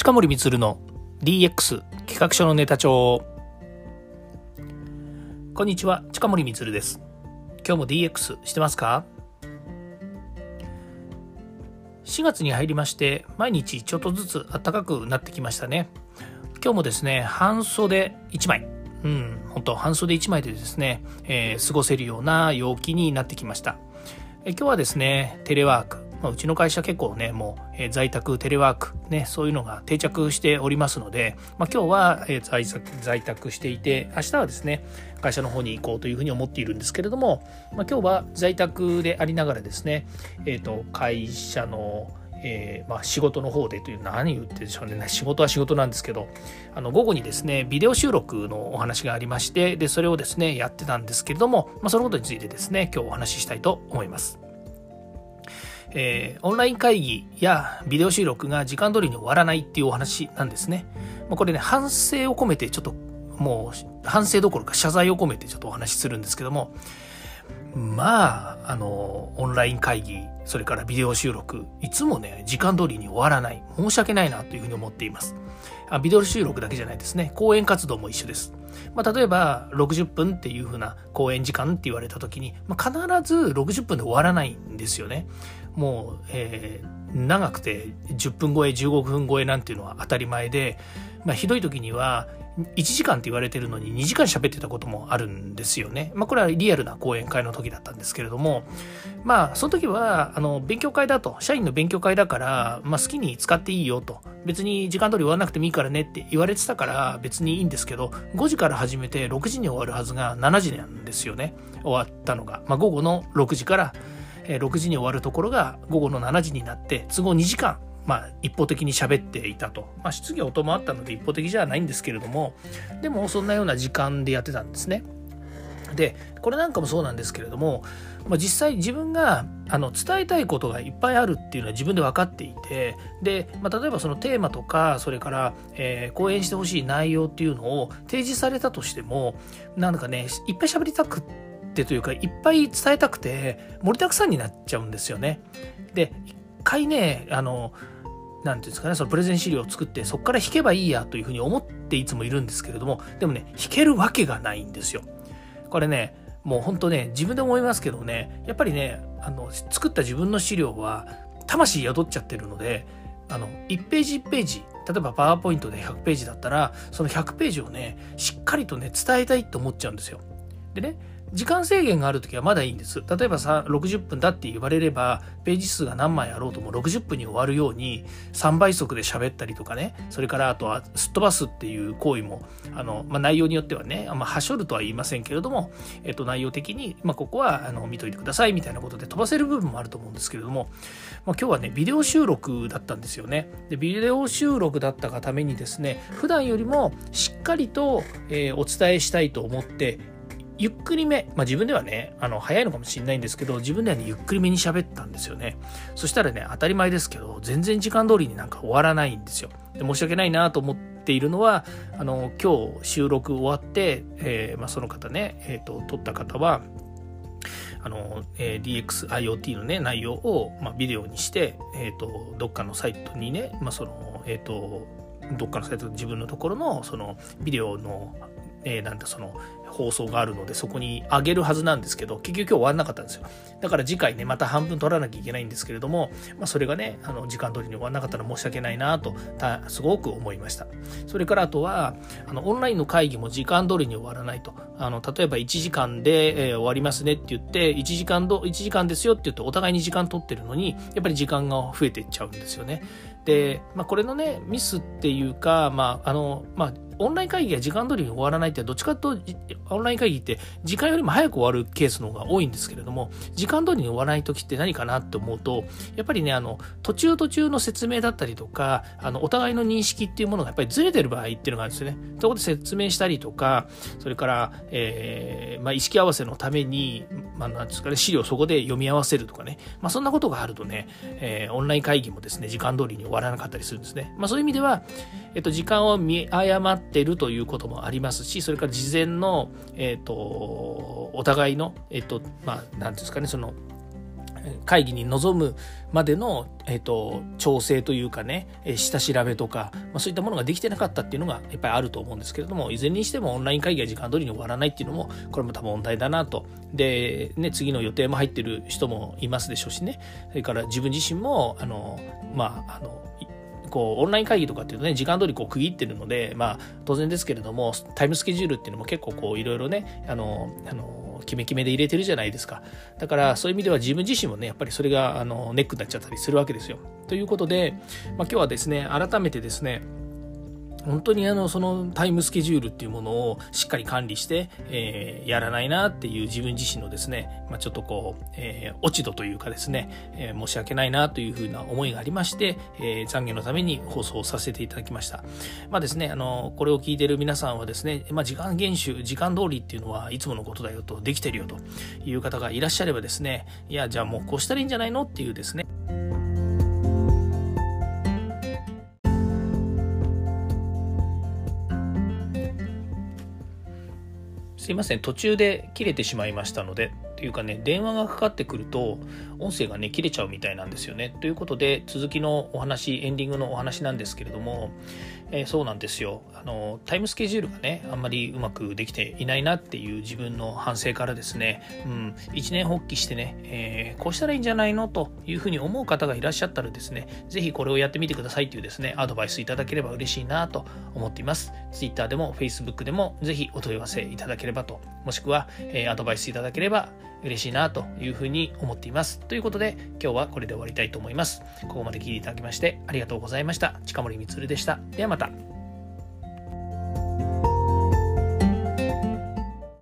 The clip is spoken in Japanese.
近森光の DX 企画書のネタ帳。こんにちは近森光です。今日も DX してますか？4月に入りまして毎日ちょっとずつ暖かくなってきましたね。今日もですね半袖1枚。うん本当半袖1枚でですね、えー、過ごせるような陽気になってきました。え今日はですねテレワークまあ、うちの会社結構ね、もう、えー、在宅、テレワーク、ね、そういうのが定着しておりますので、まあ、今日は、えー、在在宅していて、明日はですね、会社の方に行こうというふうに思っているんですけれども、まあ、今日は在宅でありながらですね、えっ、ー、と、会社の、えー、まあ、仕事の方でという何言ってるでしょうね 仕事は仕事なんですけどあの午後にですねビデオ収録のお話がありましてでそれをですねやってたんですけれども、まあ、そのことについてですね今日お話ししたいと思います。えー、オンライン会議やビデオ収録が時間通りに終わらないっていうお話なんですね。まあ、これね、反省を込めてちょっともう反省どころか謝罪を込めてちょっとお話しするんですけども、まあ、あの、オンライン会議、それからビデオ収録、いつもね、時間通りに終わらない。申し訳ないなというふうに思っています。あビデオ収録だけじゃないですね。講演活動も一緒です。まあ、例えば、60分っていうふうな講演時間って言われた時に、まあ、必ず60分で終わらないんですよね。もう、えー、長くて10分超え15分超えなんていうのは当たり前で、まあ、ひどい時には1時間って言われてるのに2時間喋ってたこともあるんですよね。まあこれはリアルな講演会の時だったんですけれども、まあその時はあの勉強会だと、社員の勉強会だから、まあ好きに使っていいよと、別に時間通り終わらなくてもいいからねって言われてたから別にいいんですけど、5時から始めて6時に終わるはずが7時なんですよね。終わったのが。まあ午後の6時から6時に終わるところが午後の7時になって都合2時間まあ、一方的に喋っていたと、まあ、質疑応答もあったので一方的じゃないんですけれどもでもそんなような時間でやってたんですね。でこれなんかもそうなんですけれども、まあ、実際自分があの伝えたいことがいっぱいあるっていうのは自分で分かっていてで、まあ、例えばそのテーマとかそれから、えー、講演してほしい内容っていうのを提示されたとしてもなんかねいっぱい喋りたくってというかいっぱい伝えたくて盛りだくさんになっちゃうんですよね。で一回ねあの何て言うんですかね、そのプレゼン資料を作って、そこから弾けばいいやというふうに思っていつもいるんですけれども、でもね、弾けるわけがないんですよ。これね、もうほんとね、自分で思いますけどね、やっぱりね、あの、作った自分の資料は、魂宿っちゃってるので、あの、1ページ1ページ、例えばパワーポイントで100ページだったら、その100ページをね、しっかりとね、伝えたいと思っちゃうんですよ。でね、時間制限がある時はまだいいんです。例えば、60分だって言われれば、ページ数が何枚あろうとも60分に終わるように、3倍速で喋ったりとかね、それからあとはすっ飛ばすっていう行為も、あの、まあ、内容によってはね、まあ、はしょるとは言いませんけれども、えっと、内容的に、まあ、ここは、あの、見といてくださいみたいなことで飛ばせる部分もあると思うんですけれども、まあ、今日はね、ビデオ収録だったんですよね。で、ビデオ収録だったがためにですね、普段よりもしっかりと、えー、お伝えしたいと思って、ゆっくりめ、まあ、自分ではね、あの、早いのかもしれないんですけど、自分ではね、ゆっくりめに喋ったんですよね。そしたらね、当たり前ですけど、全然時間通りになんか終わらないんですよ。で申し訳ないなと思っているのは、あの、今日収録終わって、えー、まあ、その方ね、えっ、ー、と、撮った方は、あの、えー、DXIoT のね、内容を、まあ、ビデオにして、えっ、ー、と、どっかのサイトにね、まあ、その、えっ、と、どっかのサイト自分のところのそのビデオのえー、なんだその放送があるのでそこに上げるはずなんですけど結局今日終わんなかったんですよ。だから次回ねまた半分取らなきゃいけないんですけれども、まあ、それがねあの時間通りに終わんなかったら申し訳ないなとすごく思いました。それからあとはあのオンラインの会議も時間通りに終わらないと。あの例えば1時間で、えー、終わりますねって言って1時間ど1時間ですよって言ってお互いに時間取ってるのにやっぱり時間が増えていっちゃうんですよね。で、まあ、これのねミスっていうかまああのまあオンライン会議が時間通りに終わらないってどっちかとオンライン会議って時間よりも早く終わるケースの方が多いんですけれども時間通りに終わらない時って何かなって思うとやっぱりねあの途中途中の説明だったりとかあのお互いの認識っていうものがやっぱりずれてる場合っていうのがあるんですよねそこで説明したりとかそれから、えーまあ、意識合わせのために、まあ、なんですかね資料そこで読み合わせるとかね、まあ、そんなことがあるとね、えー、オンライン会議もですね時間通りに終わらなかったりするんですね、まあ、そういう意味では、えっと、時間を見誤ってってるということもありますしそれから事前の、えーと、お互いの、えーとまあ、なんですかねその会議に臨むまでの、えっと、調整というかね、え下調べとか、まあ、そういったものができてなかったっていうのがやっぱりあると思うんですけれどもいずれにしてもオンライン会議が時間通りに終わらないっていうのもこれも多分問題だなと。で、ね、次の予定も入ってる人もいますでしょうしね。それから自分自身もあのまああのこうオンライン会議とかっていうとね時間通りこう区切ってるのでまあ当然ですけれどもタイムスケジュールっていうのも結構こういろいろねあのあのキメキメで入れてるじゃないですか。だからそういう意味では自分自身もねやっぱりそれがあのネックになっちゃったりするわけですよ。ということで、まあ、今日はですね改めてですね本当にあのそのタイムスケジュールっていうものをしっかり管理して、えー、やらないなっていう自分自身のですね、まあ、ちょっとこう、えー、落ち度というかですね、えー、申し訳ないなというふうな思いがありまして、えー、懺悔のために放送させていただきました。まあですね、あの、これを聞いている皆さんはですね、まあ時間厳守、時間通りっていうのはいつものことだよと、できてるよという方がいらっしゃればですね、いや、じゃあもうこうしたらいいんじゃないのっていうですね、すいません、途中で切れてしまいましたので、というかね、電話がかかってくると、音声がね、切れちゃうみたいなんですよね。ということで、続きのお話、エンディングのお話なんですけれども、えー、そうなんですよ。あのタイムスケジュールがねあんまりうまくできていないなっていう自分の反省からですね、うん、一年発起してね、えー、こうしたらいいんじゃないの？というふうに思う方がいらっしゃったらですね是非これをやってみてくださいというですねアドバイスいただければ嬉しいなと思っています。Twitter でも Facebook でも是非お問い合わせいただければともしくは、えー、アドバイスいただければ嬉しいなというふうに思っています。ということで今日はこれで終わりたいと思います。ここまで聞いていただきましてありがとうございました。近森光でした。ではまた。